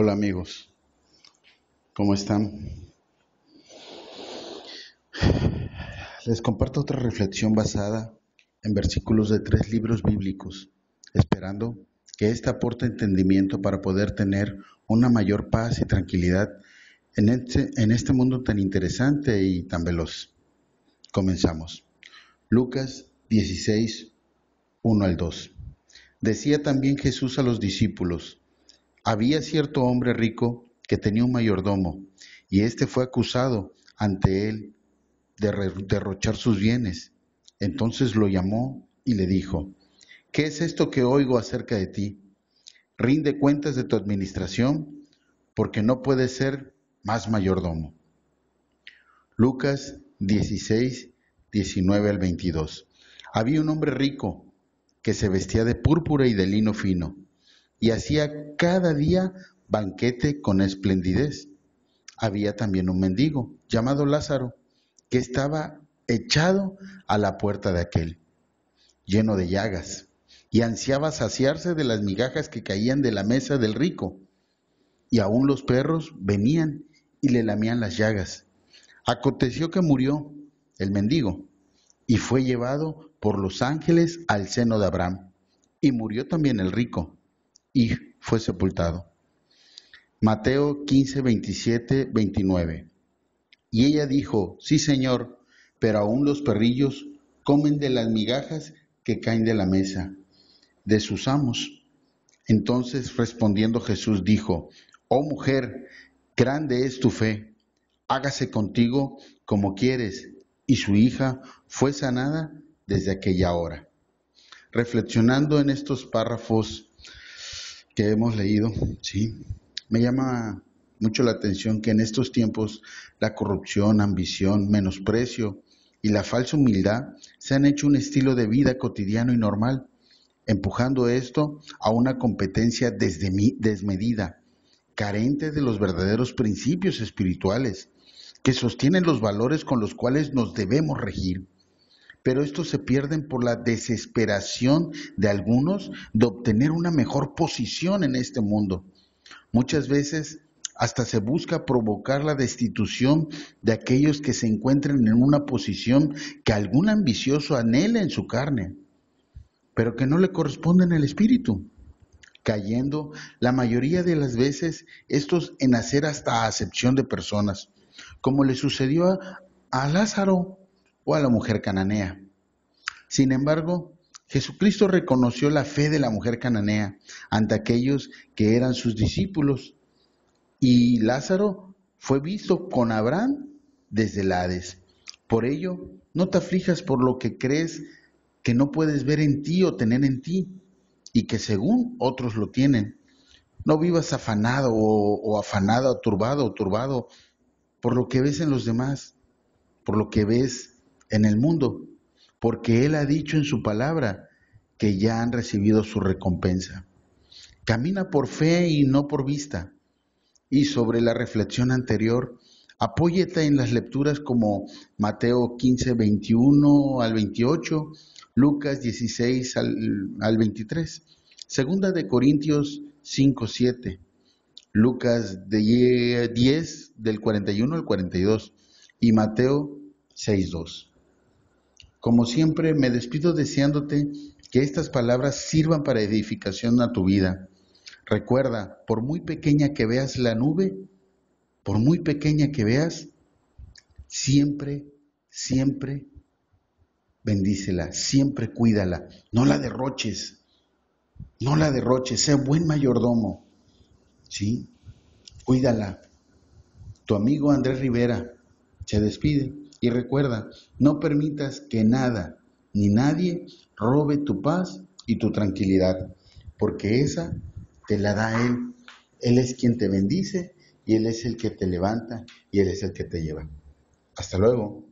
Hola amigos, ¿cómo están? Les comparto otra reflexión basada en versículos de tres libros bíblicos, esperando que ésta aporte entendimiento para poder tener una mayor paz y tranquilidad en este, en este mundo tan interesante y tan veloz. Comenzamos. Lucas 16, 1 al 2. Decía también Jesús a los discípulos, había cierto hombre rico que tenía un mayordomo, y éste fue acusado ante él de derrochar sus bienes. Entonces lo llamó y le dijo, ¿qué es esto que oigo acerca de ti? Rinde cuentas de tu administración, porque no puedes ser más mayordomo. Lucas 16, 19 al 22. Había un hombre rico que se vestía de púrpura y de lino fino y hacía cada día banquete con esplendidez. Había también un mendigo llamado Lázaro, que estaba echado a la puerta de aquel, lleno de llagas, y ansiaba saciarse de las migajas que caían de la mesa del rico. Y aún los perros venían y le lamían las llagas. Aconteció que murió el mendigo y fue llevado por los ángeles al seno de Abraham. Y murió también el rico y fue sepultado. Mateo 15, 27, 29. Y ella dijo, sí Señor, pero aún los perrillos comen de las migajas que caen de la mesa de sus amos. Entonces respondiendo Jesús dijo, oh mujer, grande es tu fe, hágase contigo como quieres. Y su hija fue sanada desde aquella hora. Reflexionando en estos párrafos que hemos leído, sí, me llama mucho la atención que en estos tiempos la corrupción, ambición, menosprecio y la falsa humildad se han hecho un estilo de vida cotidiano y normal, empujando esto a una competencia desde desmedida, carente de los verdaderos principios espirituales, que sostienen los valores con los cuales nos debemos regir pero estos se pierden por la desesperación de algunos de obtener una mejor posición en este mundo. Muchas veces hasta se busca provocar la destitución de aquellos que se encuentren en una posición que algún ambicioso anhela en su carne, pero que no le corresponde en el espíritu, cayendo la mayoría de las veces estos en hacer hasta acepción de personas, como le sucedió a, a Lázaro o a la mujer cananea. Sin embargo, Jesucristo reconoció la fe de la mujer cananea ante aquellos que eran sus discípulos y Lázaro fue visto con Abraham desde el Hades. Por ello, no te aflijas por lo que crees que no puedes ver en ti o tener en ti y que según otros lo tienen. No vivas afanado o, o afanado, turbado o turbado por lo que ves en los demás, por lo que ves en el mundo, porque Él ha dicho en su palabra que ya han recibido su recompensa. Camina por fe y no por vista. Y sobre la reflexión anterior, apóyate en las lecturas como Mateo 15, 21 al 28, Lucas 16 al, 23, Segunda de Corintios 5, 7, Lucas 10 del 41 al 42 y Mateo 6, 2. Como siempre, me despido deseándote que estas palabras sirvan para edificación a tu vida. Recuerda, por muy pequeña que veas la nube, por muy pequeña que veas, siempre, siempre bendícela, siempre cuídala, no la derroches, no la derroches, sea buen mayordomo, ¿sí? Cuídala. Tu amigo Andrés Rivera se despide. Y recuerda, no permitas que nada ni nadie robe tu paz y tu tranquilidad, porque esa te la da Él. Él es quien te bendice y Él es el que te levanta y Él es el que te lleva. Hasta luego.